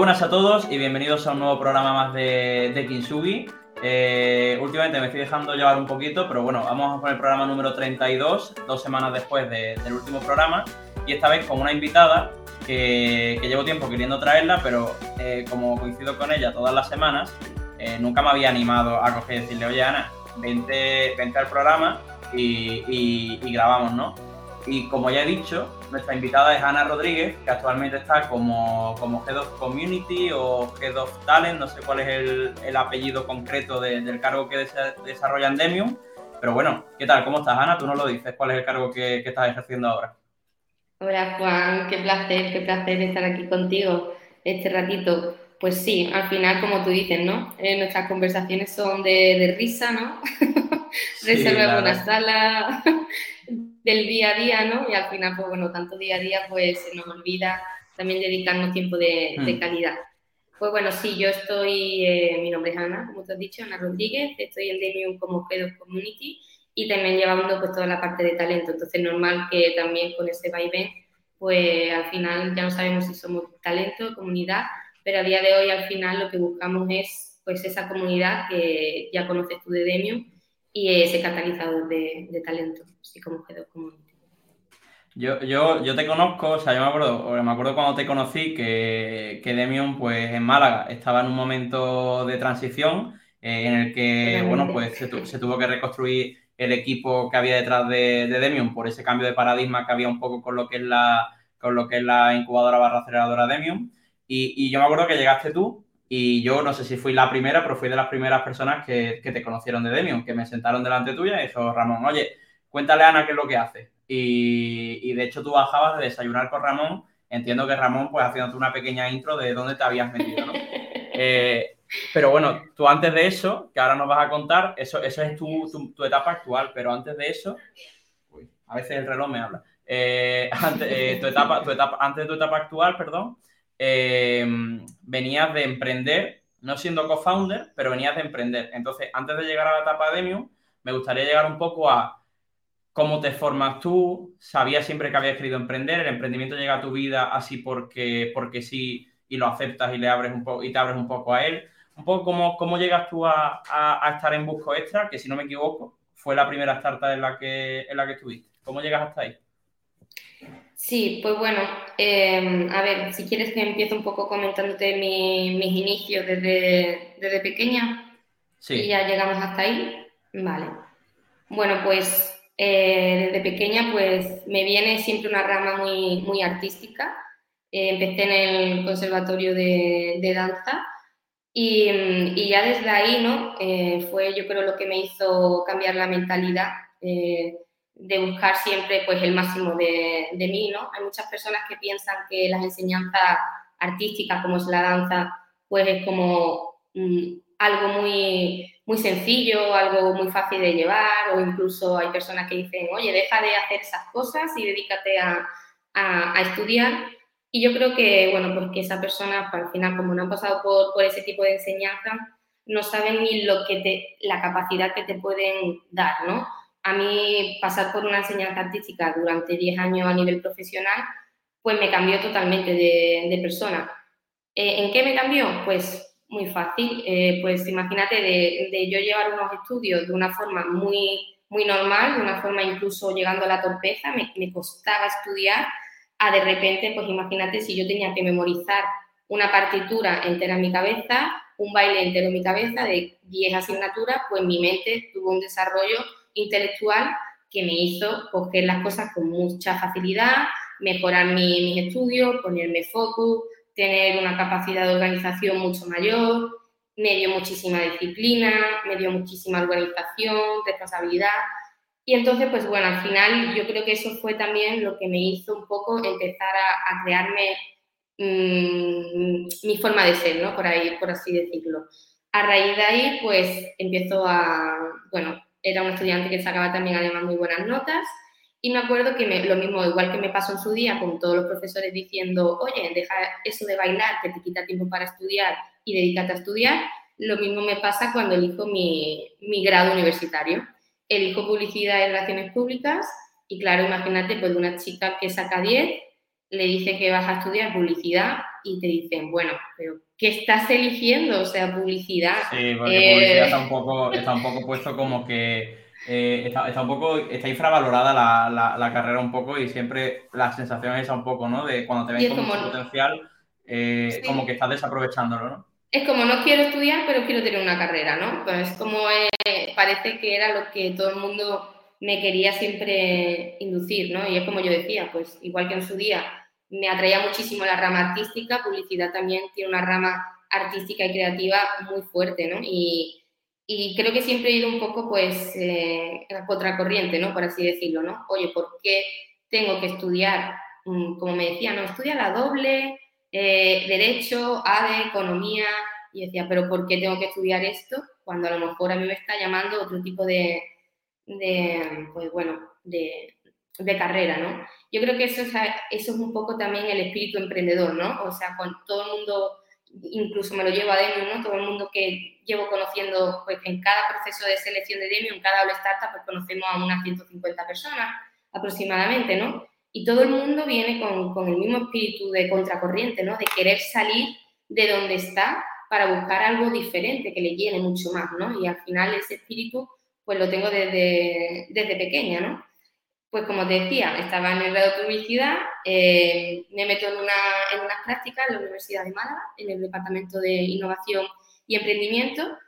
buenas a todos y bienvenidos a un nuevo programa más de, de. Eh, últimamente me estoy dejando llevar un poquito, pero bueno, vamos poner el programa número 32, dos semanas después del último programa, y esta vez con una invitada que, llevo tiempo queriendo traerla, pero eh, como coincido con ella todas las semanas, eh, nunca me había animado a coger y decirle, oye Ana, vente al programa y grabamos, ¿no? Y como ya he dicho, nuestra invitada es Ana Rodríguez, que actualmente está como, como Head of Community o Head of Talent, no sé cuál es el, apellido concreto del cargo que desarrolla en Demium. Pero bueno, ¿qué tal? ¿Cómo estás, Ana? Tú no lo dices. ¿Cuál es el cargo que, estás ejerciendo ahora? Hola, Juan. Qué placer, qué placer estar aquí contigo este ratito. Pues sí, al final, como tú dices, ¿no? Eh, nuestras conversaciones son de, risa, ¿no? Reserva una sala, del día a día, ¿no? Y al final, pues bueno, tanto día a día, pues se nos olvida también dedicarnos tiempo de, mm. calidad. Pues bueno, sí, yo estoy, eh, mi nombre es Ana, como te has dicho, Ana Rodríguez, estoy en Demium como Head Community y también llevando pues toda la parte de talento, entonces normal que también con ese vaivén, pues al final ya no sabemos si somos talento, comunidad, pero a día de hoy al final lo que buscamos es pues esa comunidad que ya conoces tú de Demium y ese catalizador de, de talento así como quedó como... Yo, yo, yo te conozco, o sea, yo me acuerdo, me acuerdo cuando te conocí que, que Demion, pues en Málaga, estaba en un momento de transición eh, en el que, bueno, pues se, tuvo que reconstruir el equipo que había detrás de, de, Demion por ese cambio de paradigma que había un poco con lo que es la, con lo que es la incubadora barra aceleradora Demion. Y, y yo me acuerdo que llegaste tú y yo no sé si fui la primera, pero fui de las primeras personas que, que te conocieron de Demion, que me sentaron delante tuya y dijo, Ramón, oye, cuéntale a Ana qué es lo que hace. Y, de hecho tú bajabas de desayunar con Ramón. Entiendo que Ramón, pues haciéndote una pequeña intro de dónde te habías metido, ¿no? Eh, pero bueno, tú antes de eso, que ahora nos vas a contar, eso, eso es tu, tu, etapa actual, pero antes de eso, uy, a veces el reloj me habla. Eh, antes, eh, tu etapa, tu etapa, antes de tu etapa actual, perdón, venías de emprender, no siendo co-founder, pero venías de emprender. Entonces, antes de llegar a la etapa de Demium, me gustaría llegar un poco a cómo te formas tú, sabías siempre que habías querido emprender, el emprendimiento llega a tu vida así porque, porque sí y lo aceptas y le abres un poco y te abres un poco a él. Un poco cómo, cómo llegas tú a, estar en Busco Extra, que si no me equivoco, fue la primera startup en la que, en la que estuviste. ¿Cómo llegas hasta ahí? Sí, pues bueno, em, a ver, si quieres que empiece un poco comentándote mis inicios desde, desde pequeña. Sí. Y ya llegamos hasta ahí. Vale. Bueno, pues eh, desde pequeña pues me viene siempre una rama muy, muy artística. Eh, empecé en el conservatorio de, danza y, ya desde ahí ¿no? Eh, fue yo creo lo que me hizo cambiar la mentalidad de buscar siempre pues el máximo de, de, mí. ¿no? Hay muchas personas que piensan que las enseñanzas artísticas como es la danza pues es como mm, algo muy muy sencillo, algo muy fácil de llevar, o incluso hay personas que dicen, oye, deja de hacer esas cosas y dedícate a, a, estudiar. Y yo creo que, bueno, porque esa persona, al final, como no han pasado por, por ese tipo de enseñanza, no saben ni lo que te, la capacidad que te pueden dar, ¿no? A mí pasar por una enseñanza artística durante 10 años a nivel profesional, pues me cambió totalmente de, de persona. Eh, ¿En qué me cambió? Pues muy fácil. Eh, pues imagínate de, yo llevar unos estudios de una forma muy, muy normal, de una forma incluso llegando a la torpeza, me, me costaba estudiar, a de repente, pues imagínate si yo tenía que memorizar una partitura entera en mi cabeza, un baile entero en mi cabeza de 10 asignaturas, pues mi mente tuvo un desarrollo intelectual que me hizo coger las cosas con mucha facilidad, mejorar mis estudios, ponerme focus, tener una capacidad de organización mucho mayor, me dio muchísima disciplina, me dio muchísima organización, responsabilidad. Y entonces, pues bueno, al final yo creo que eso fue también lo que me hizo un poco empezar a, crearme mm, mi forma de ser, ¿no? Por ahí, por así decirlo. A raíz de ahí, pues empiezo a, bueno, era un estudiante que sacaba también además muy buenas notas y me acuerdo que lo mismo, igual que me pasó en su día, con todos los profesores diciendo, oye, deja eso de bailar, que te quita tiempo para estudiar y dedícate a estudiar, lo mismo me pasa cuando elijo mi, mi grado universitario. Elijo publicidad y relaciones públicas y claro, imagínate, pues una chica que saca 10, le dice que vas a estudiar publicidad, y te dicen, bueno, pero ¿qué estás eligiendo? O sea, publicidad. Sí, porque publicidad está un poco, está un poco puesto como que eh, está, un poco, está infravalorada la, carrera un poco y siempre la sensación es esa un poco, ¿no? De cuando te ven con mucho potencial, eh, como que estás desaprovechándolo, ¿no? Es como no quiero estudiar, pero quiero tener una carrera, ¿no? Pues como eh, parece que era lo que todo el mundo me quería siempre inducir, ¿no? Y es como yo decía, pues igual que en su día me atraía muchísimo la rama artística, publicidad también tiene una rama artística y creativa muy fuerte, ¿no? Y, y creo que siempre he ido un poco, pues, eh, a contracorriente, ¿no? Por así decirlo, ¿no? Oye, ¿por qué tengo que estudiar, mm, como me decía, no, estudia la doble, eh, Derecho, ADE, Economía, y decía, pero ¿por qué tengo que estudiar esto? Cuando a lo mejor a mí me está llamando otro tipo de, de pues bueno, de, de carrera, ¿no? Yo creo que eso es, eso es un poco también el espíritu emprendedor, ¿no? O sea, cuando todo el mundo incluso me lo llevo a Demium, ¿no? Todo el mundo que llevo conociendo, pues en cada proceso de selección de Demium, en cada All Startup, pues conocemos a unas 150 personas aproximadamente, ¿no? Y todo el mundo viene con, con, el mismo espíritu de contracorriente, ¿no? De querer salir de donde está para buscar algo diferente que le llene mucho más, ¿no? Y al final ese espíritu, pues lo tengo desde, desde pequeña, ¿no? Pues como te decía, estaba en el grado de publicidad, eh, me meto en, una, en unas prácticas en la Universidad de Málaga, en el Departamento de Innovación y Emprendimiento,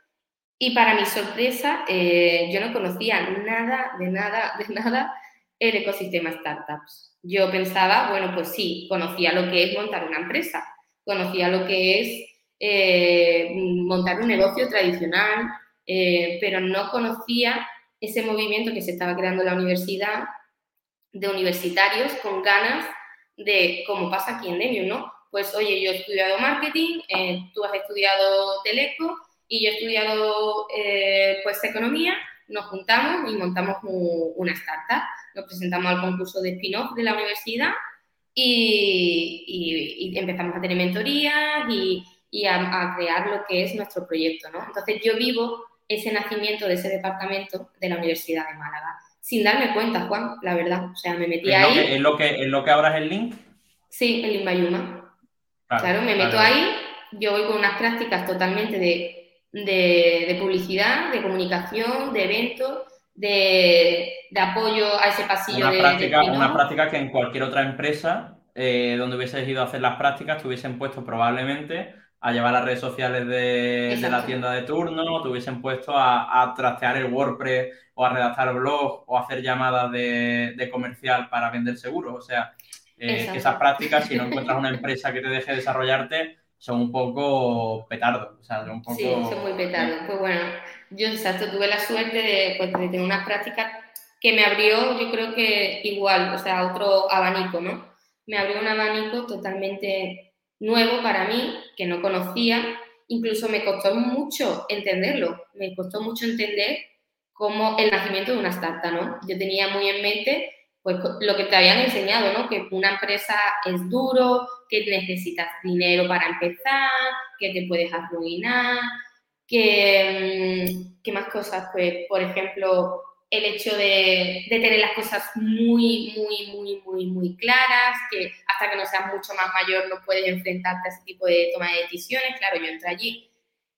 y para mi sorpresa, eh, yo no conocía nada, de nada, de nada el ecosistema startups. Yo pensaba, bueno, pues sí, conocía lo que es montar una empresa, conocía lo que es eh, montar un negocio tradicional, pero no conocía ese movimiento que se estaba creando en la universidad de universitarios con ganas de, como pasa aquí en Demium, ¿no? Pues, oye, yo he estudiado marketing, eh, tú has estudiado teleco y yo he estudiado, eh, pues, economía, nos juntamos y montamos una startup. Nos presentamos al concurso de spin-off de la universidad y, empezamos a tener mentorías y, a, a, crear lo que es nuestro proyecto, ¿no? Entonces, yo vivo ese nacimiento de ese departamento de la Universidad de Málaga sin darme cuenta, Juan, la verdad. O sea, me metí ahí. ¿Es lo que, ¿Es lo que abras el link? Sí, el Inbayuma. Claro, me meto ahí, yo voy con unas prácticas totalmente de, publicidad, de comunicación, de eventos, de, apoyo a ese pasillo una práctica, Una práctica que en cualquier otra empresa eh, donde hubieses ido a hacer las prácticas te hubiesen puesto probablemente a llevar las redes sociales de, la tienda de turno, te hubiesen puesto a, trastear el WordPress o a redactar blog o a hacer llamadas de, comercial para vender seguros. O sea, eh, esas prácticas, si no encuentras una empresa que te deje desarrollarte, son un poco petardos. O sea, son un poco... Sí, son muy petardos. Pues bueno, yo exacto, tuve la suerte pues, de, tener unas prácticas que me abrió, yo creo que igual, o sea, otro abanico, ¿no? Me abrió un abanico totalmente nuevo para mí, que no conocía, incluso me costó mucho entenderlo, me costó mucho entender cómo el nacimiento de una startup, ¿no? Yo tenía muy en mente pues lo que te habían enseñado, ¿no? Que una empresa es duro, que necesitas dinero para empezar, que te puedes arruinar, que, mm, ¿qué más cosas? Pues, por ejemplo, el hecho de, tener las cosas muy, muy, muy, muy, muy claras, que hasta que no seas mucho más mayor no puedes enfrentarte a ese tipo de toma de decisiones. Claro, yo entro allí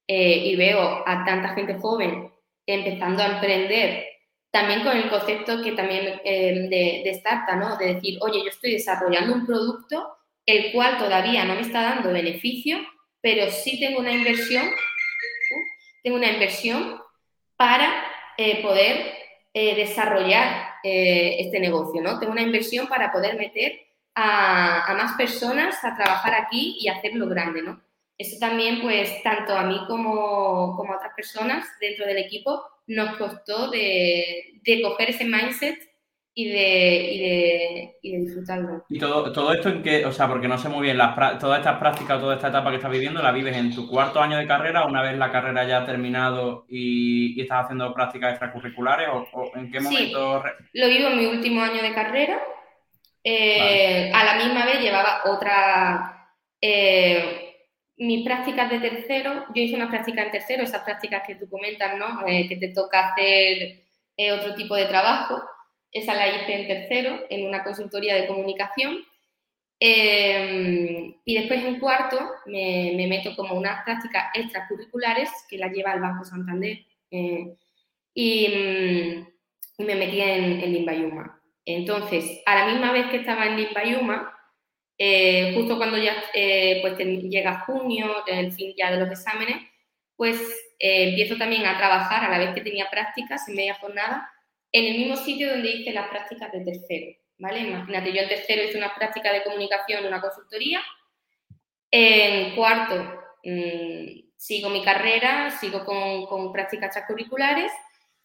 eh, y veo a tanta gente joven empezando a emprender, también con el concepto que también eh, de, de startup, ¿no? De decir, oye, yo estoy desarrollando un producto el cual todavía no me está dando beneficio, pero sí tengo una inversión, tengo una inversión para eh, poder eh, desarrollar eh, este negocio, ¿no? Tengo una inversión para poder meter a, más personas a trabajar aquí y hacerlo grande, ¿no? Eso también, pues, tanto a mí como, como a otras personas dentro del equipo nos costó de, de coger ese mindset y de, y de, disfrutarlo. Y todo, todo esto en que, o sea, porque no sé muy bien, las, todas estas prácticas, toda esta etapa que estás viviendo, ¿la vives en tu cuarto año de carrera, una vez la carrera ya ha terminado y, estás haciendo prácticas extracurriculares? ¿O, en qué momento? Sí, lo vivo en mi último año de carrera. Eh, a la misma vez llevaba otra. Eh, mis prácticas de tercero, yo hice una práctica en tercero, esas prácticas que tú comentas, ¿no? Eh, que te toca hacer otro tipo de trabajo esa la hice en tercero, en una consultoría de comunicación. Em, y después en cuarto me, meto como unas prácticas extracurriculares que las lleva el Banco Santander. Eh, y, me metí en, en Limbayuma. Entonces, a la misma vez que estaba en Limbayuma, eh, justo cuando ya eh, pues llega junio, el fin ya de los exámenes, pues eh, empiezo también a trabajar a la vez que tenía prácticas en media jornada en el mismo sitio donde hice las prácticas de tercero, ¿vale? Imagínate, yo en tercero hice una práctica de comunicación en una consultoría, en cuarto mm, sigo mi carrera, sigo con, prácticas extracurriculares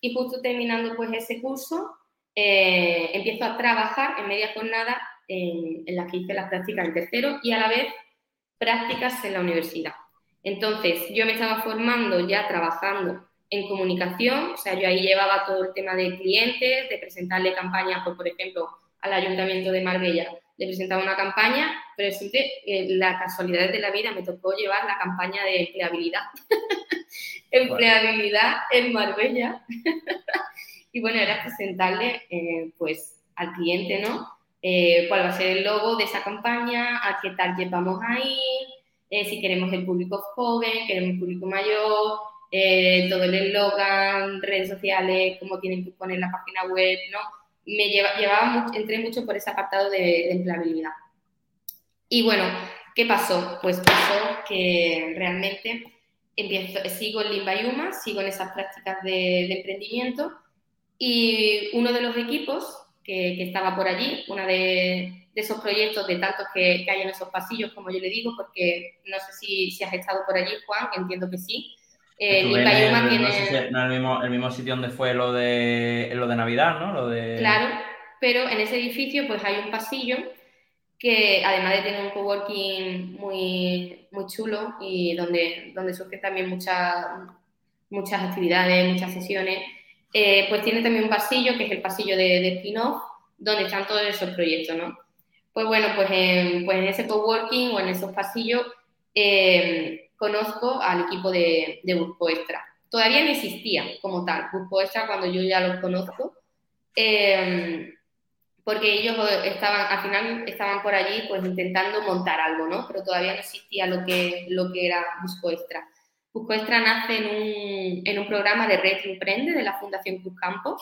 y justo terminando pues ese curso empiezo a trabajar en media jornada en, las que hice las prácticas en tercero y a la vez prácticas en la universidad. Entonces, yo me estaba formando ya trabajando en comunicación, o sea, yo ahí llevaba todo el tema de clientes, de presentarle campañas, pues, por ejemplo, al Ayuntamiento de Marbella, le presentaba una campaña, pero siempre eh, la casualidad de la vida me tocó llevar la campaña de empleabilidad. empleabilidad en Marbella. y bueno, era presentarle, eh, pues, al cliente, ¿no? Eh, cuál va a ser el logo de esa campaña, a qué tal llevamos a ir, eh, si queremos el público joven, queremos el público mayor, eh, todo el eslogan, redes sociales, cómo tienen que poner la página web, ¿no? Me lleva, llevaba mucho, entré mucho por ese apartado de, empleabilidad. Y bueno, ¿qué pasó? Pues pasó que realmente empiezo, sigo en Limbayuma, sigo en esas prácticas de, de emprendimiento y uno de los equipos que, estaba por allí, uno de, esos proyectos de tantos que, hay en esos pasillos, como yo le digo, porque no sé si, si has estado por allí, Juan, entiendo que sí. Eh, tiene... No, el, mismo, el mismo sitio donde fue lo de, lo de Navidad, ¿no? Lo de... Claro, pero en ese edificio pues hay un pasillo que además de tener un coworking muy, muy chulo y donde, donde surgen también muchas, muchas actividades, muchas sesiones, eh, pues tiene también un pasillo, que es el pasillo de, de spin-off, donde están todos esos proyectos, ¿no? Pues bueno, pues en, pues en ese coworking o en esos pasillos eh, conozco al equipo de, de Busco Extra. Todavía no existía como tal Busco Extra cuando yo ya los conozco, eh, porque ellos estaban, al final estaban por allí pues intentando montar algo, ¿no? Pero todavía no existía lo que, lo que era Busco Extra. Extra nace en un, en un programa de Red Emprende de la Fundación Cruz Campo,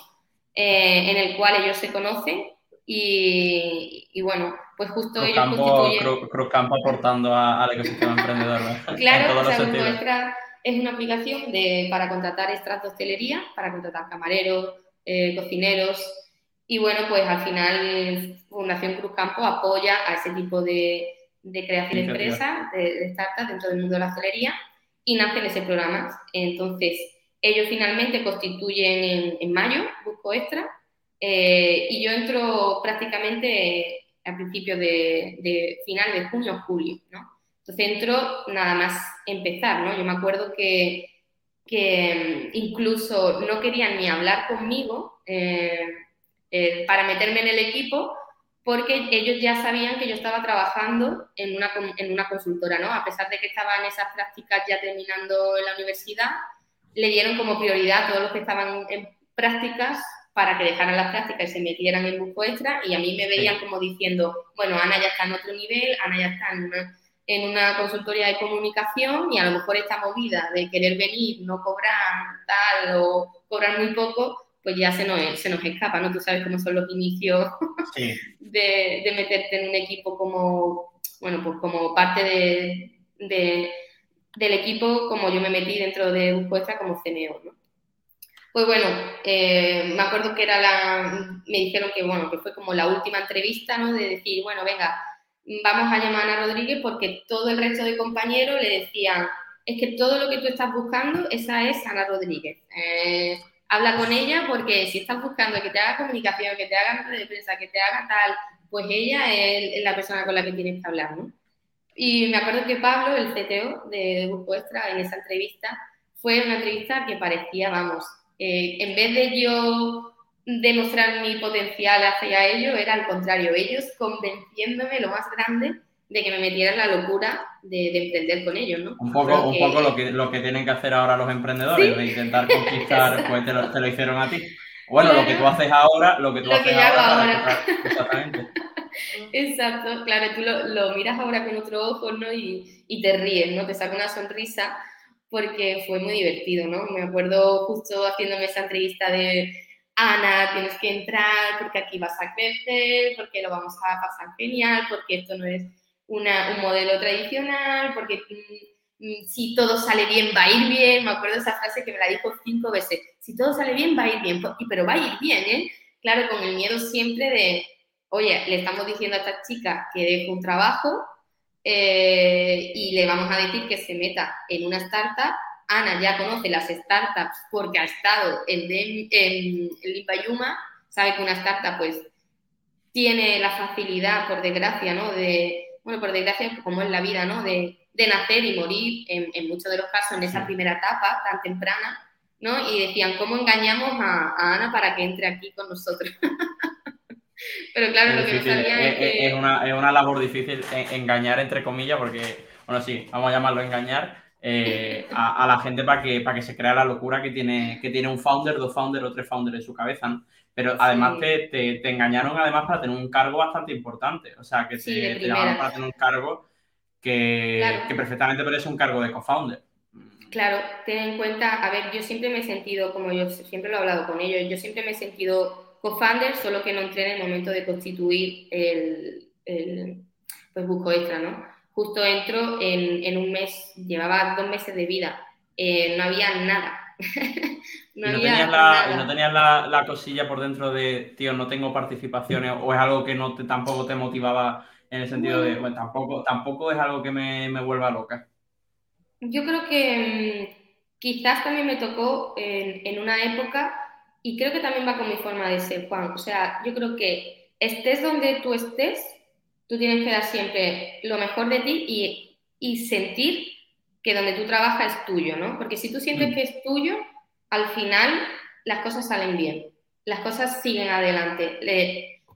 eh, en el cual ellos se conocen y, y bueno, pues justo ellos constituyen... Cruz, Campo aportando al ecosistema emprendedor. claro, o sea, Extra es una aplicación de, para contratar extras de hostelería, para contratar camareros, eh, cocineros y bueno, pues al final Fundación Cruz Campo apoya a ese tipo de, de creación de empresas, de, de startups dentro del mundo de la hostelería y nace en ese programa. Entonces, ellos finalmente constituyen en, mayo, Busco Extra, eh, y yo entro prácticamente a principios de, final de junio julio, ¿no? Entonces entro nada más empezar, ¿no? Yo me acuerdo que, que incluso no querían ni hablar conmigo eh, eh, para meterme en el equipo porque ellos ya sabían que yo estaba trabajando en una, en una consultora, ¿no? A pesar de que estaba en esas prácticas ya terminando en la universidad, le dieron como prioridad a todos los que estaban en prácticas para que dejaran las prácticas y se metieran en busco extra y a mí me veían como diciendo, bueno, Ana ya está en otro nivel, Ana ya está en una, en una consultoría de comunicación y a lo mejor esta movida de querer venir, no cobrar tal o cobrar muy poco, pues ya se nos, se nos escapa, ¿no? Tú sabes cómo son los inicios de, de, meterte en un equipo como, bueno, pues como parte de, de, del equipo, como yo me metí dentro de Buscoestra como CNO, ¿no? Pues bueno, eh, me acuerdo que era la, me dijeron que bueno, que fue como la última entrevista, ¿no? De decir, bueno, venga, vamos a llamar a Rodríguez porque todo el resto de compañeros le decían, es que todo lo que tú estás buscando, esa es Ana Rodríguez. Eh, habla con ella porque si estás buscando que te haga comunicación, que te haga de prensa, que te haga tal, pues ella es, la persona con la que tienes que hablar, ¿no? Y me acuerdo que Pablo, el CTO de Grupo Extra, en esa entrevista, fue una entrevista que parecía, vamos, eh, en vez de yo demostrar mi potencial hacia ellos, era al contrario, ellos convenciéndome lo más grande de que me metiera en la locura de, emprender con ellos, ¿no? Un poco, un poco lo, que, lo que tienen que hacer ahora los emprendedores, de intentar conquistar, pues te lo, hicieron a ti. Bueno, lo que tú haces ahora, lo que tú haces ahora, ahora. Exactamente. Exacto, claro, tú lo, miras ahora con otro ojo, ¿no? Y, y, te ríes, ¿no? Te saca una sonrisa porque fue muy divertido, ¿no? Me acuerdo justo haciéndome esa entrevista de Ana, tienes que entrar porque aquí vas a crecer, porque lo vamos a pasar genial, porque esto no es una, un modelo tradicional, porque mm, mm, si todo sale bien, va a ir bien. Me acuerdo esa frase que me la dijo cinco veces. Si todo sale bien, va a ir bien, pero va a ir bien, ¿eh? Claro, con el miedo siempre de, oye, le estamos diciendo a esta chica que deje un trabajo eh, y le vamos a decir que se meta en una startup. Ana ya conoce las startups porque ha estado en, en, en sabe que una startup pues tiene la facilidad, por desgracia, ¿no? De, bueno, por desgracia, como es la vida, ¿no? De, nacer y morir en, muchos de los casos en esa primera etapa tan temprana, ¿no? Y decían, ¿cómo engañamos a, a Ana para que entre aquí con nosotros? Pero claro, lo que no sabía es, que... Es una, es una labor difícil engañar, entre comillas, porque, bueno, sí, vamos a llamarlo engañar, eh, a, la gente para que, para que se crea la locura que tiene, que tiene un founder, dos founders o tres founders en su cabeza. Pero además te, te, engañaron además para tener un cargo bastante importante. O sea, que te, te llamaron para tener un cargo que, que perfectamente parece un cargo de co-founder. Claro, ten en cuenta, a ver, yo siempre me he sentido, como yo siempre lo he hablado con ellos, yo siempre me he sentido co-founder, solo que no entré en el momento de constituir el, el pues busco extra, ¿no? Justo entro en, en, un mes, llevaba dos meses de vida, eh, no había nada. no, ¿Y no, tenías, la, ¿No tenías la, la, cosilla por dentro de, tío, no tengo participaciones o es algo que no te, tampoco te motivaba en el sentido de, bueno, tampoco, tampoco es algo que me, me vuelva loca? Yo creo que mm, quizás también me tocó en, en una época y creo que también va con mi forma de ser, Juan. O sea, yo creo que estés donde tú estés, tú tienes que dar siempre lo mejor de ti y, y sentir que donde tú trabajas es tuyo, ¿no? Porque si tú sientes mm. que es tuyo, al final las cosas salen bien, las cosas siguen adelante,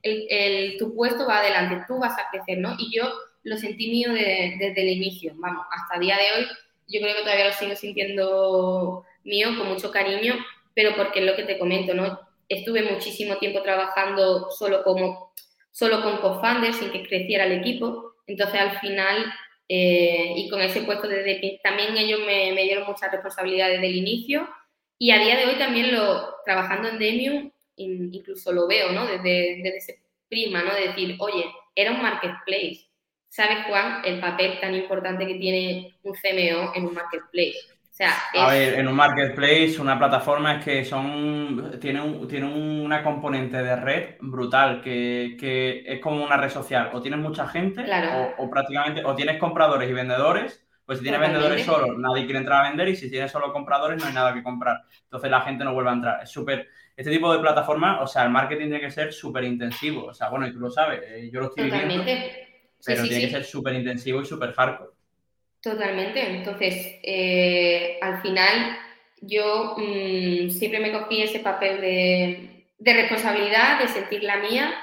el, el, tu puesto va adelante, tú vas a crecer, ¿no? Y yo lo sentí mío desde el inicio, vamos, hasta el día de hoy, yo creo que todavía lo sigo sintiendo mío con mucho cariño pero porque es lo que te comento, ¿no? Estuve muchísimo tiempo trabajando solo, como, solo con co-founders sin que creciera el equipo, entonces al final, eh, y con ese puesto desde también ellos me, me, dieron muchas responsabilidades desde el inicio, y a día de hoy también lo, trabajando en Demium, incluso lo veo, ¿no? Desde, desde ese prima, ¿no? De decir, oye, era un marketplace. ¿Sabes, Juan, el papel tan importante que tiene un CMO en un marketplace? A ver, en un marketplace, una plataforma es que son tiene, un, tiene una componente de red brutal, que, que, es como una red social. O tienes mucha gente, o, prácticamente, o tienes compradores y vendedores. Pues si tienes vendedores solo, nadie quiere entrar a vender, y si tienes solo compradores, no hay nada que comprar. Entonces la gente no vuelve a entrar. Es súper. Este tipo de plataforma, o sea, el marketing tiene que ser súper intensivo. O sea, bueno, y tú lo sabes, eh, yo lo estoy viviendo. Pero tiene que ser súper intensivo y súper hardcore. Totalmente. Entonces, eh, al final, yo mm, siempre me cogí ese papel de, responsabilidad, de sentir la mía.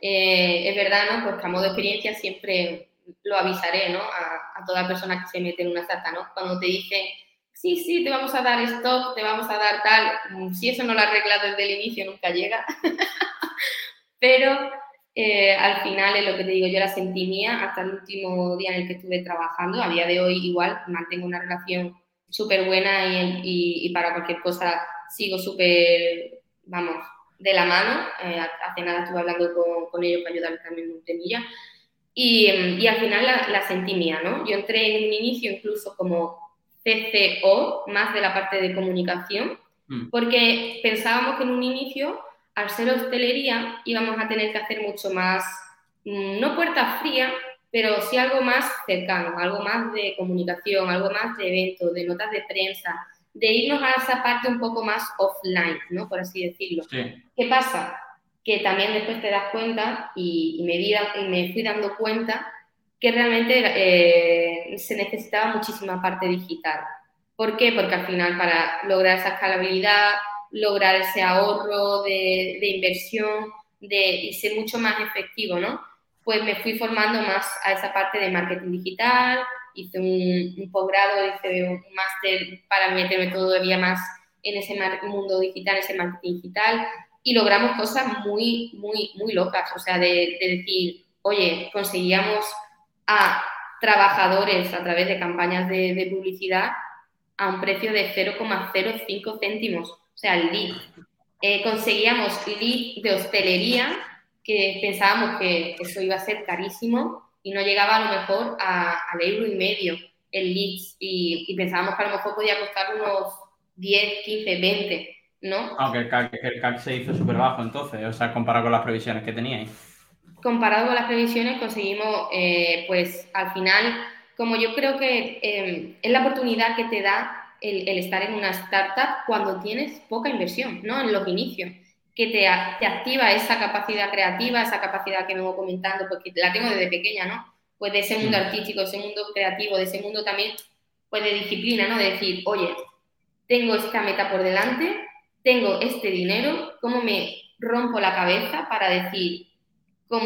Eh, es verdad, ¿no? Pues a modo de experiencia siempre lo avisaré, ¿no? A, toda persona que se mete en una startup, ¿no? Cuando te dicen, sí, sí, te vamos a dar stock, te vamos a dar tal, mm, si eso no lo arreglas desde el inicio, nunca llega. Pero eh, al final es lo que te digo, yo la sentí mía hasta el último día en el que estuve trabajando. A día de hoy igual mantengo una relación súper buena y, para cualquier cosa sigo súper, vamos, de la mano. Eh, hace nada estuve hablando con, ellos para ayudarles también en temilla. Y, y, al final la, la, sentí mía, ¿no? Yo entré en un inicio incluso como CCO, más de la parte de comunicación, mm. porque pensábamos que en un inicio al ser hostelería íbamos a tener que hacer mucho más, mm, no puerta fría, pero sí algo más cercano, algo más de comunicación, algo más de eventos, de notas de prensa, de irnos a esa parte un poco más offline, ¿no? Por así decirlo. ¿Qué pasa? Que también después te das cuenta y, me, y me fui dando cuenta que realmente eh, se necesitaba muchísima parte digital. ¿Por qué? Porque al final para lograr esa escalabilidad, lograr ese ahorro de, inversión de, y ser mucho más efectivo, ¿no? Pues me fui formando más a esa parte de marketing digital, hice un, posgrado, hice un máster para meterme todavía más en ese mundo digital, ese marketing digital, y logramos cosas muy, muy, muy locas, o sea, de, decir, oye, conseguíamos a trabajadores a través de campañas de, publicidad a un precio de 0,05 céntimos, sea, el lead. Eh, conseguíamos lead de hostelería, que pensábamos que eso iba a ser carísimo y no llegaba a lo mejor al euro y medio el leads y, pensábamos que a lo mejor podía costar unos 10, 15, 20, ¿no? Aunque el CAC, se hizo súper bajo entonces, o sea, comparado con las previsiones que teníais. Comparado con las previsiones conseguimos, eh, pues al final, como yo creo que eh, es la oportunidad que te da el, estar en una startup cuando tienes poca inversión, ¿no? En los inicios, que te, te activa esa capacidad creativa, esa capacidad que me voy comentando, porque la tengo desde pequeña, ¿no? Pues de ese mundo artístico, de ese mundo creativo, de ese mundo también, pues de disciplina, ¿no? De decir, oye, tengo esta meta por delante, tengo este dinero, ¿cómo me rompo la cabeza para decir, con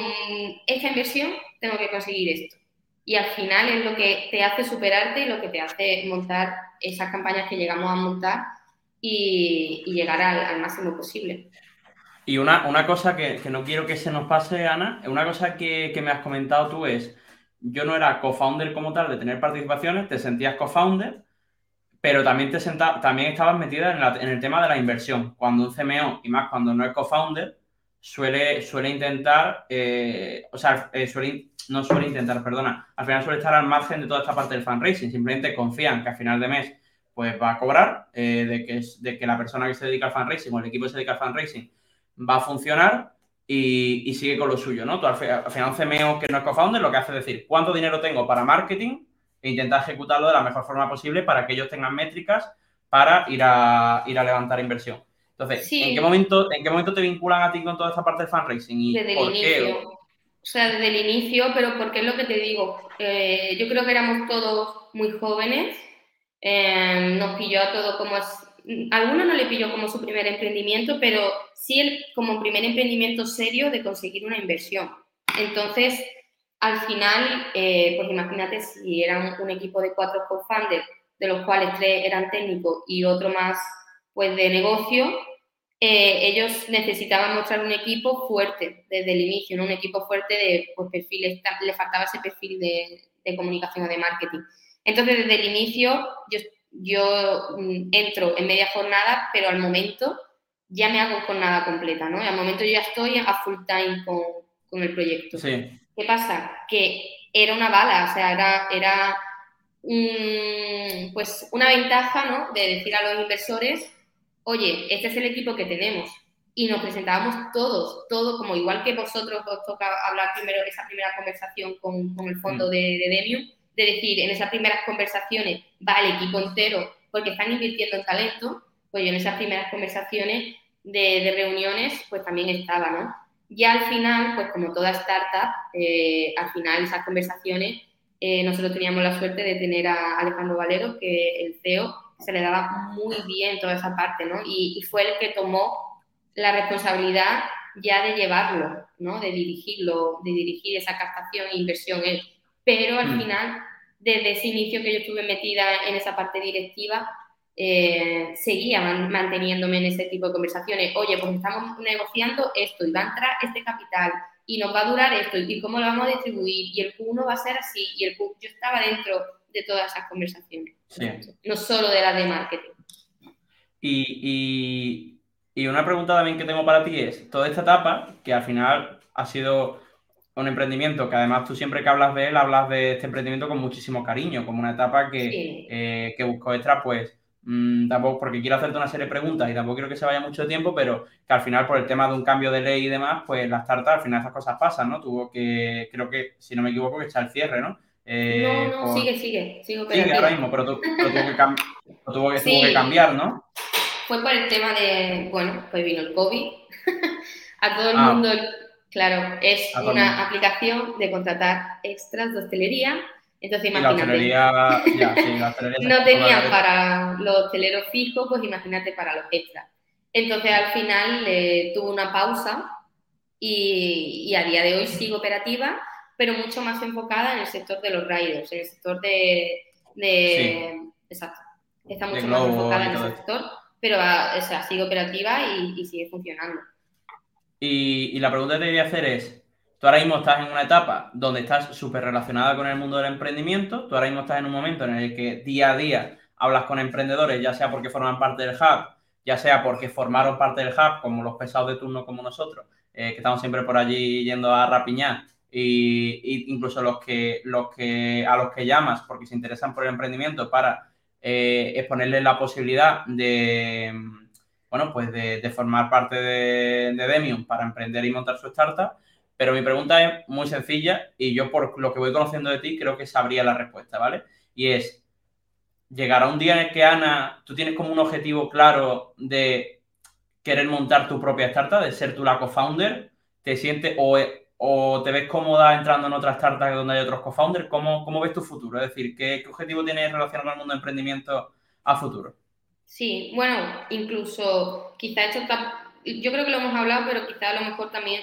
esta inversión tengo que conseguir esto. Y al final es lo que te hace superarte y lo que te hace montar esas campañas que llegamos a montar y, llegar al, máximo posible. Y una, una cosa que, no quiero que se nos pase, Ana, una cosa que, me has comentado tú es, yo no era co-founder como tal de tener participaciones, te sentías co-founder, pero también, te también estabas metida en, en, el tema de la inversión. Cuando un CMO, y más cuando no es co-founder, suele, suele intentar, eh, o sea, eh, suele, no suele intentar, perdona, al final suele estar al margen de toda esta parte del fundraising, simplemente confían que a final de mes pues va a cobrar, eh, de, que, de que la persona que se dedica al fundraising o el equipo que se dedica al fundraising va a funcionar y, sigue con lo suyo, ¿no? Al, final un CMO que no es co-founder lo que hace es decir, ¿cuánto dinero tengo para marketing? E intentar ejecutarlo de la mejor forma posible para que ellos tengan métricas para ir a, ir a levantar inversión. Entonces, ¿en, qué momento, ¿en qué momento te vinculan a ti con toda esta parte del fundraising? ¿Y desde el inicio. O sea, desde el inicio, pero porque es lo que te digo. Eh, yo creo que éramos todos muy jóvenes. Eh, nos pilló a todos como... A algunos no le pilló como su primer emprendimiento, pero sí el, como primer emprendimiento serio de conseguir una inversión. Entonces, al final, eh, pues imagínate si eran un equipo de cuatro co-founders, de los cuales tres eran técnicos y otro más pues de negocio, eh, ellos necesitaban mostrar un equipo fuerte desde el inicio, un equipo fuerte de pues, perfiles, le faltaba ese perfil de, comunicación o de marketing. Entonces, desde el inicio, yo, yo mm, entro en media jornada, pero al momento ya me hago jornada completa, ¿no? al momento yo ya estoy a full time con, con el proyecto. ¿Qué pasa? Que era una bala, o sea, era, era pues una ventaja, ¿no? De decir a los inversores, oye, este es el equipo que tenemos. Y nos presentábamos todos, todos, como igual que vosotros os toca hablar primero esa primera conversación con, el fondo mm. de, de Demium, de decir, en esas primeras conversaciones va el equipo entero porque están invirtiendo en talento, pues yo en esas primeras conversaciones de, reuniones, pues también estaba, ¿no? Ya al final, pues como toda startup, eh, al final esas conversaciones, eh, nosotros teníamos la suerte de tener a Alejandro Valero, que el CEO se le daba muy bien toda esa parte, ¿no? Y, fue el que tomó la responsabilidad ya de llevarlo, ¿no? De dirigirlo, de dirigir esa captación e inversión él. Pero al mm. final, desde ese inicio que yo estuve metida en esa parte directiva, eh, seguía manteniéndome en ese tipo de conversaciones. Oye, pues estamos negociando esto y va a entrar este capital y nos va a durar esto y cómo lo vamos a distribuir y el Q1 va a ser así y el Q, yo estaba dentro de todas esas conversaciones, no solo de las de marketing. Y, una pregunta también que tengo para ti es, toda esta etapa, que al final ha sido un emprendimiento, que además tú siempre que hablas de él, hablas de este emprendimiento con muchísimo cariño, como una etapa que, eh, que buscó extra, pues mm, tampoco, porque quiero hacerte una serie de preguntas y tampoco quiero que se vaya mucho tiempo, pero que al final por el tema de un cambio de ley y demás, pues las tartas, al final esas cosas pasan, ¿no? Tuvo que, creo que, si no me equivoco, que echar el cierre, ¿no? Eh, no, no, sigue, sigue. Sigue ahora mismo, pero, tuvo, que, cambiar, ¿no? Fue por el tema de, bueno, pues vino el COVID. a todo el ah. mundo, claro, es una aplicación de contratar extras de hostelería. Entonces, imagínate. no tenían para los hosteleros fijos, pues imagínate para los extras. Entonces, al final eh, tuvo una pausa y, y a día de hoy sigue operativa pero mucho más enfocada en el sector de los riders, en el sector de... Exacto. Está mucho más enfocada en ese sector, pero o sea, sigue operativa y, sigue funcionando. Y, la pregunta que te voy a hacer es, Tú ahora mismo estás en una etapa donde estás súper relacionada con el mundo del emprendimiento, tú ahora mismo estás en un momento en el que día a día hablas con emprendedores, ya sea porque forman parte del hub, ya sea porque formaron parte del hub, como los pesados de turno como nosotros, eh, que estamos siempre por allí yendo a rapiñar, y, incluso los que, los que a los que llamas porque se interesan por el emprendimiento para eh, exponerles la posibilidad de bueno pues de, formar parte de, de, Demium para emprender y montar su startup. Pero mi pregunta es muy sencilla y yo por lo que voy conociendo de ti creo que sabría la respuesta, ¿vale? Y es, llegará un día en el que Ana, tú tienes como un objetivo claro de querer montar tu propia startup, de ser tú la co-founder, te sientes o o te ves cómoda entrando en otras startups donde hay otros co-founders? ¿Cómo, ves tu futuro? Es decir, ¿qué, objetivo tienes relacionado al mundo de emprendimiento a futuro? Sí, bueno, incluso quizá esto está, yo creo que lo hemos hablado, pero quizá a lo mejor también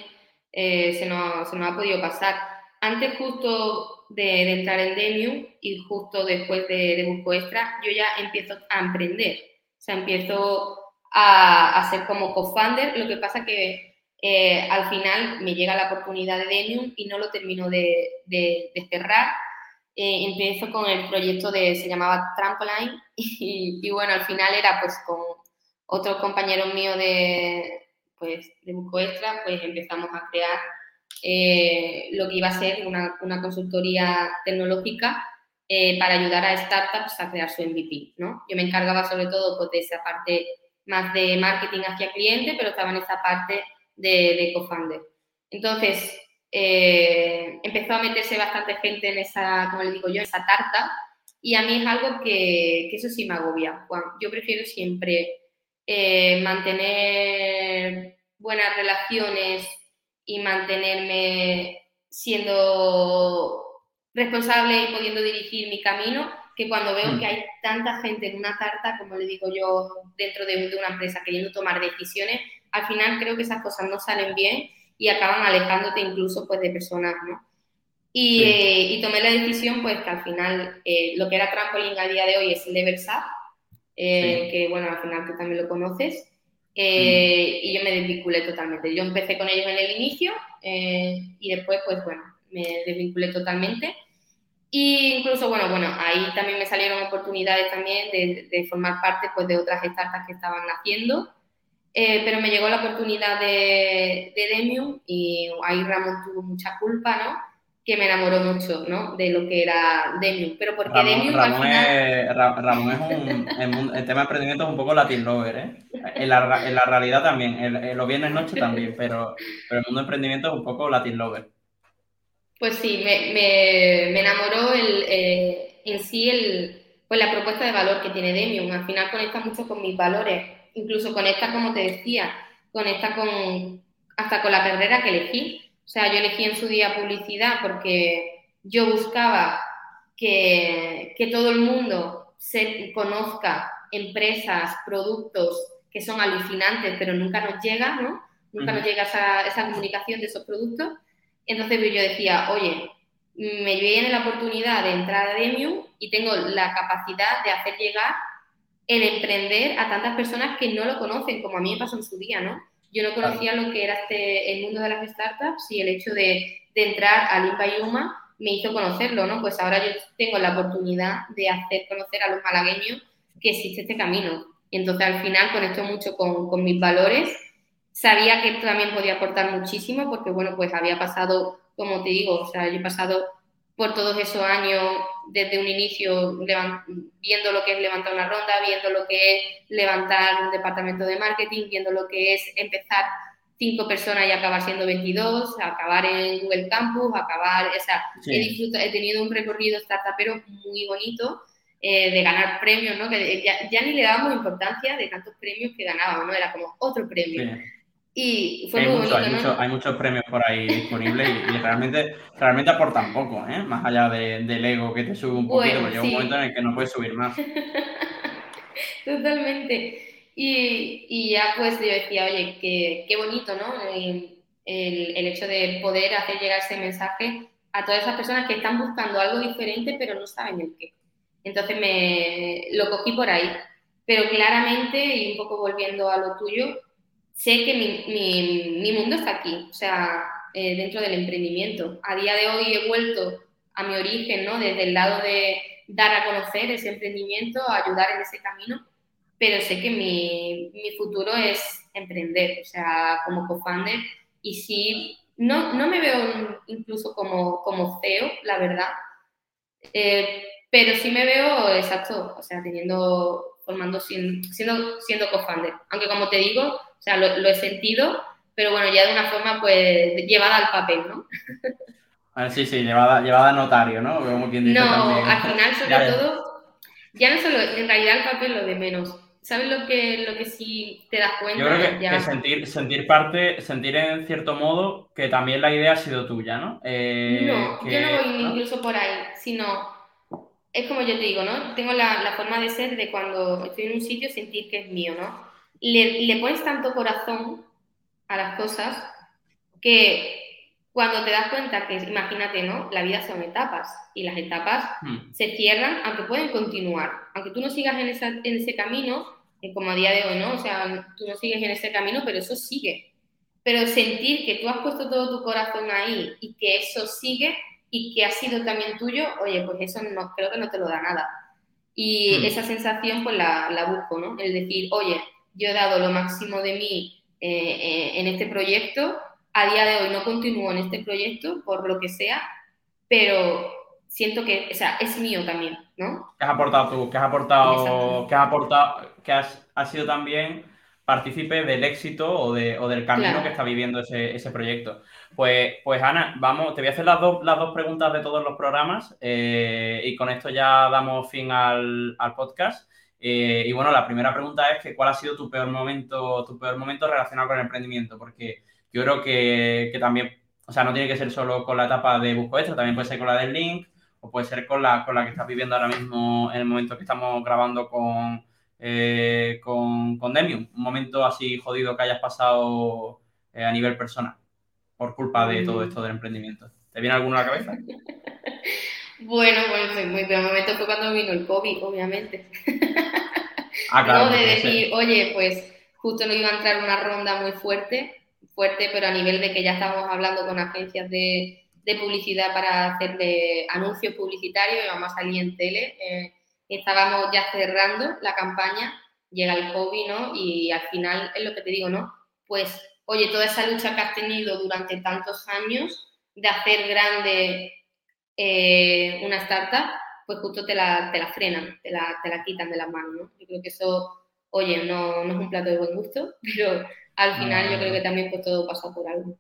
eh, se, nos, ha podido pasar. Antes justo de, entrar en Demium y justo después de, de Busco Extra, yo ya empiezo a emprender. O sea, empiezo a, a ser como co-founder. Lo que pasa que eh, al final me llega la oportunidad de Demium y no lo termino de, cerrar. Eh, empiezo con el proyecto de, se llamaba Trampoline y, bueno, al final era pues con otros compañeros míos de, pues, de Extra, pues empezamos a crear eh, lo que iba a ser una, consultoría tecnológica para ayudar a startups a crear su MVP, ¿no? Yo me encargaba sobre todo pues, de esa parte más de marketing hacia cliente, pero estaba en esa parte de, de co-founder. Entonces, eh, empezó a meterse bastante gente en esa, como le digo yo, en esa tarta, y a mí es algo que, que eso sí me agobia, Juan. Yo prefiero siempre eh, mantener buenas relaciones y mantenerme siendo responsable y pudiendo dirigir mi camino, que cuando veo mm. que hay tanta gente en una tarta, como le digo yo, dentro de, de una empresa queriendo tomar decisiones, al final creo que esas cosas no salen bien y acaban alejándote incluso pues de personas, ¿no? Y, eh, tomé la decisión pues que al final eh, lo que era Trampoline a día de hoy es Leversap, eh, que bueno, al final tú también lo conoces, y yo me desvinculé totalmente. Yo empecé con ellos en el inicio y después pues bueno, me desvinculé totalmente. Y incluso, bueno, bueno, ahí también me salieron oportunidades también de, de formar parte pues, de otras startups que estaban naciendo. Eh, pero me llegó la oportunidad de, de Demium y ahí Ramón tuvo mucha culpa, ¿no? Que me enamoró mucho, ¿no? De lo que era Demium. Pero porque Demium al final... Es, Ramón es un... el, tema de emprendimiento es un poco Latin Lover, ¿eh? En la, en la realidad también, en, los viernes noche también, pero, pero el mundo de emprendimiento es un poco Latin Lover. Pues sí, me, me, me enamoró el, eh, en sí el, pues la propuesta de valor que tiene Demium. Al final conecta mucho con mis valores incluso conecta, como te decía, conecta con hasta con la carrera que elegí. O sea, yo elegí en su día publicidad porque yo buscaba que, todo el mundo se conozca empresas, productos que son alucinantes, pero nunca nos llega, ¿no? Nunca nos llega esa, esa comunicación de esos productos. Entonces pues, yo decía, oye, me viene la oportunidad de entrar a Demium y tengo la capacidad de hacer llegar el emprender a tantas personas que no lo conocen, como a mí me pasó en su día, ¿no? Yo no conocía lo que era este, el mundo de las startups y el hecho de, entrar a Limpa Yuma me hizo conocerlo, ¿no? Pues ahora yo tengo la oportunidad de hacer conocer a los malagueños que existe este camino. Y entonces al final conecto mucho con, con mis valores. Sabía que también podía aportar muchísimo porque, bueno, pues había pasado, como te digo, o sea, yo he pasado por todos esos años, desde un inicio, viendo lo que es levantar una ronda, viendo lo que es levantar un departamento de marketing, viendo lo que es empezar cinco personas y acabar siendo 22, acabar en Google Campus, acabar, o sea, he, tenido un recorrido startupero muy bonito, eh, de ganar premios, ¿no? Que ya, ni le dábamos importancia de tantos premios que ganábamos, ¿no? Era como otro premio. Y fue hay, mucho, hay, muchos premios por ahí disponibles y, realmente, realmente aportan poco, ¿eh? más allá del ego que te sube un poquito, porque llega un momento en el que no puedes subir más. Totalmente. Y, y, ya pues yo decía, oye, qué, qué bonito, ¿no? El, el, hecho de poder hacer llegar ese mensaje a todas esas personas que están buscando algo diferente pero no saben el qué. Entonces me lo cogí por ahí. Pero claramente, y un poco volviendo a lo tuyo, sé que mi, mi, mi, mundo está aquí. O sea, eh, dentro del emprendimiento. A día de hoy he vuelto a mi origen, ¿no? Desde el lado de dar a conocer ese emprendimiento, ayudar en ese camino, pero sé que mi, mi futuro es emprender, o sea, como co-founder, y sí, no, no me veo incluso como, como CEO, la verdad, eh, pero sí me veo, exacto, o sea, teniendo, formando, siendo, siendo co-founder, aunque como te digo, o sea, lo, lo he sentido, pero bueno, ya de una forma pues llevada al papel, ¿no? Ah, sí, sí, llevada, llevada a notario, ¿no? Como quien dice no, al final sobre todo, ya no solo, en realidad el papel lo de menos. ¿Sabes lo que, lo que sí te das cuenta? Yo creo que, sentir, sentir parte, sentir en cierto modo que también la idea ha sido tuya, ¿no? Eh, no, yo no voy incluso por ahí, sino es como yo te digo, ¿no? Tengo la, la, forma de ser de cuando estoy en un sitio sentir que es mío, ¿no? Le, le pones tanto corazón a las cosas que cuando te das cuenta que, imagínate, ¿no? La vida son etapas y las etapas hmm. se cierran aunque pueden continuar. Aunque tú no sigas en, en ese camino, eh, como a día de hoy, ¿no? O sea, tú no sigues en ese camino, pero eso sigue. Pero sentir que tú has puesto todo tu corazón ahí y que eso sigue y que ha sido también tuyo, oye, pues eso no, creo que no te lo da nada. Y hmm. esa sensación, pues la, la busco, ¿no? El decir, oye, yo he dado lo máximo de mí eh, eh, en este proyecto a día de hoy no continúo en este proyecto por lo que sea, pero siento que, o sea, es mío también, ¿no? ¿Qué has aportado tú? ¿Qué has aportado? ¿Qué has aportado? ¿Qué has, sido también partícipe del éxito o, de, o del camino que está viviendo ese, ese, proyecto. Pues, pues Ana, vamos, te voy a hacer las dos, las dos preguntas de todos los programas eh, y con esto ya damos fin al, al podcast. Eh, y bueno, la primera pregunta es que cuál ha sido tu peor momento, tu peor momento relacionado con el emprendimiento, porque yo creo que, también, o sea, no tiene que ser solo con la etapa de busco extra, también puede ser con la del link o puede ser con la, con la que estás viviendo ahora mismo en el momento que estamos grabando con, eh, con, con Demium. Un momento así jodido que hayas pasado eh, a nivel personal por culpa de todo esto del emprendimiento. ¿Te viene alguno a la cabeza? Bueno, pues muy buen momento fue cuando vino el COVID, obviamente. Ah, claro. de decir, oye, pues justo no iba a entrar una ronda muy fuerte fuerte, pero a nivel de que ya estamos hablando con agencias de, publicidad para hacerle anuncios publicitarios, y vamos a salir en tele. Eh, estábamos ya cerrando la campaña, llega el COVID, ¿no? Y al final es lo que te digo, ¿no? Pues, oye, toda esa lucha que has tenido durante tantos años de hacer grande eh, una startup, pues justo te la, te la frenan, te la, te la quitan de las manos, ¿no? Yo creo que eso, oye, no, no es un plato de buen gusto, pero al final yo creo que también pues todo pasa por algo.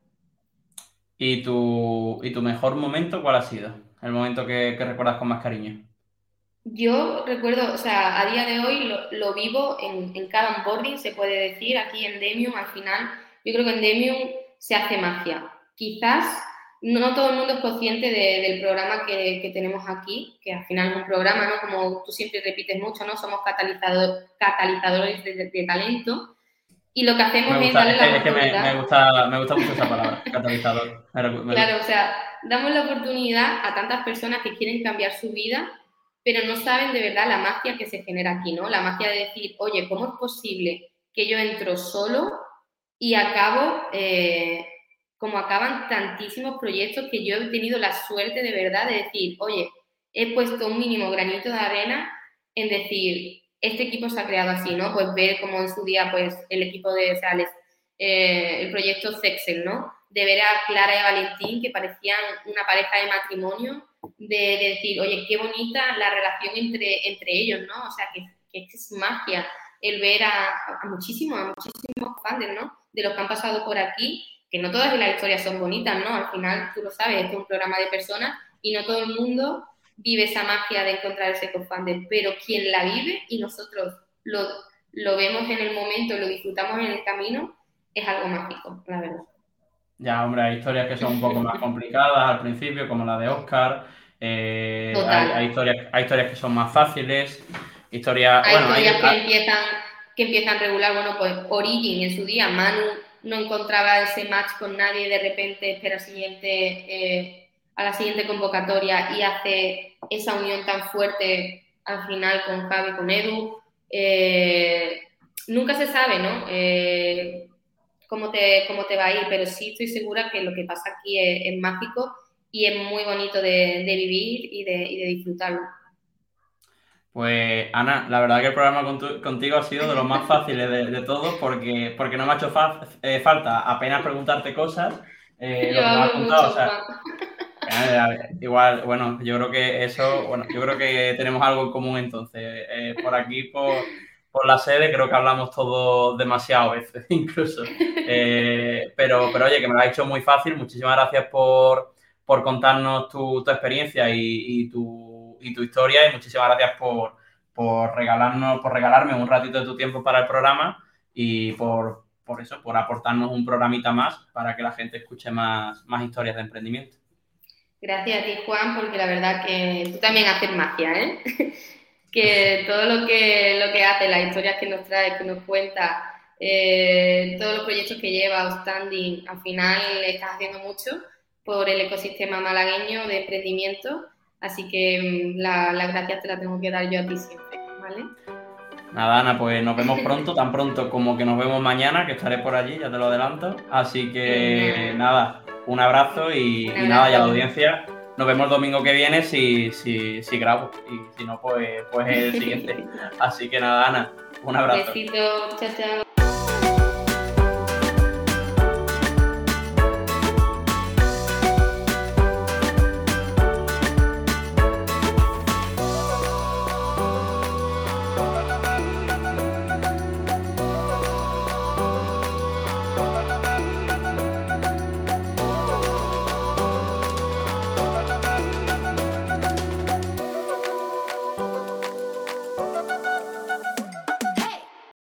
¿Y tu, ¿Y tu mejor momento cuál ha sido? El momento que, recuerdas con más cariño. Yo recuerdo, o sea, a día de hoy lo, vivo en, en, cada onboarding, se puede decir, aquí en Demium, al final, yo creo que en Demium se hace magia. Quizás no todo el mundo es consciente del programa que, tenemos aquí, que al final es un programa, ¿no? Como tú siempre repites mucho, ¿no? Somos catalizador, catalizadores de talento y lo que hacemos es darle la oportunidad. me, gusta, me gusta mucho esa palabra, catalizador. claro, o sea, damos la oportunidad a tantas personas que quieren cambiar su vida, pero no saben de verdad la magia que se genera aquí, ¿no? La magia de decir, oye, ¿cómo es posible que yo entro solo y acabo eh, como acaban tantísimos proyectos que yo he tenido la suerte de verdad de decir, oye, he puesto un mínimo granito de arena en decir, este equipo se ha creado así, ¿no? Pues ver como en su día, pues el equipo de, o eh, el proyecto Sexel, ¿no? De ver a Clara y Valentín que parecían una pareja de matrimonio, de, decir, oye, qué bonita la relación entre, entre ellos, ¿no? O sea, que, es magia el ver a, muchísimos, a muchísimos fans, ¿no? De los que han pasado por aquí, que no todas las historias son bonitas, ¿no? Al final, tú lo sabes, este es un programa de personas y no todo el mundo vive esa magia de encontrar ese co-founder, pero quien la vive y nosotros lo, lo vemos en el momento, lo disfrutamos en el camino, es algo mágico, la verdad. Ya, hombre, hay historias que son un poco más complicadas al principio, como la de Oscar. Eh, hay, historias, hay historias que son más fáciles. Historias, hay historias que, empiezan, que empiezan regular. Bueno, pues Origin en su día, Manu no encontraba ese match con nadie, de repente espera siguiente, eh, a la siguiente convocatoria y hace esa unión tan fuerte al final con Javi, con Edu. Eh, nunca se sabe, ¿no? Eh, cómo te, cómo te va a ir, pero sí estoy segura que lo que pasa aquí es, mágico y es muy bonito de, vivir y de, y de, disfrutarlo. Pues Ana, la verdad que el programa contigo ha sido de los más fáciles de, todos porque, porque no me ha hecho eh, falta apenas preguntarte cosas. Eh, lo que me has contado, igual, bueno, yo creo que eso, bueno, yo creo que tenemos algo en común entonces. Eh, por aquí, por, por la sede, creo que hablamos todos demasiado veces, incluso. Pero, pero oye, que me lo ha hecho muy fácil. Muchísimas gracias por, contarnos tu, experiencia y, tu, tu, historia. Y muchísimas gracias por, por, regalarnos, por regalarme un ratito de tu tiempo para el programa y por, por eso, por aportarnos un programita más para que la gente escuche más, más historias de emprendimiento. Gracias a ti, Juan, porque la verdad que tú también haces magia, ¿eh? que todo lo que, lo que hace, las historias que nos trae, que nos cuenta, eh, todos los proyectos que lleva Outstanding, al final estás haciendo mucho por el ecosistema malagueño de emprendimiento, así que mm, las gracias te las tengo que dar yo a ti siempre, ¿vale? Nada, Ana, pues nos vemos pronto, tan pronto como que nos vemos mañana, que estaré por allí, ya te lo adelanto. Así que nada, un abrazo y, y nada, y a la audiencia nos vemos el domingo que viene si, si, si grabo. Y si no, pues, pues el siguiente. Así que nada, Ana, un abrazo. Besito, chao, chao.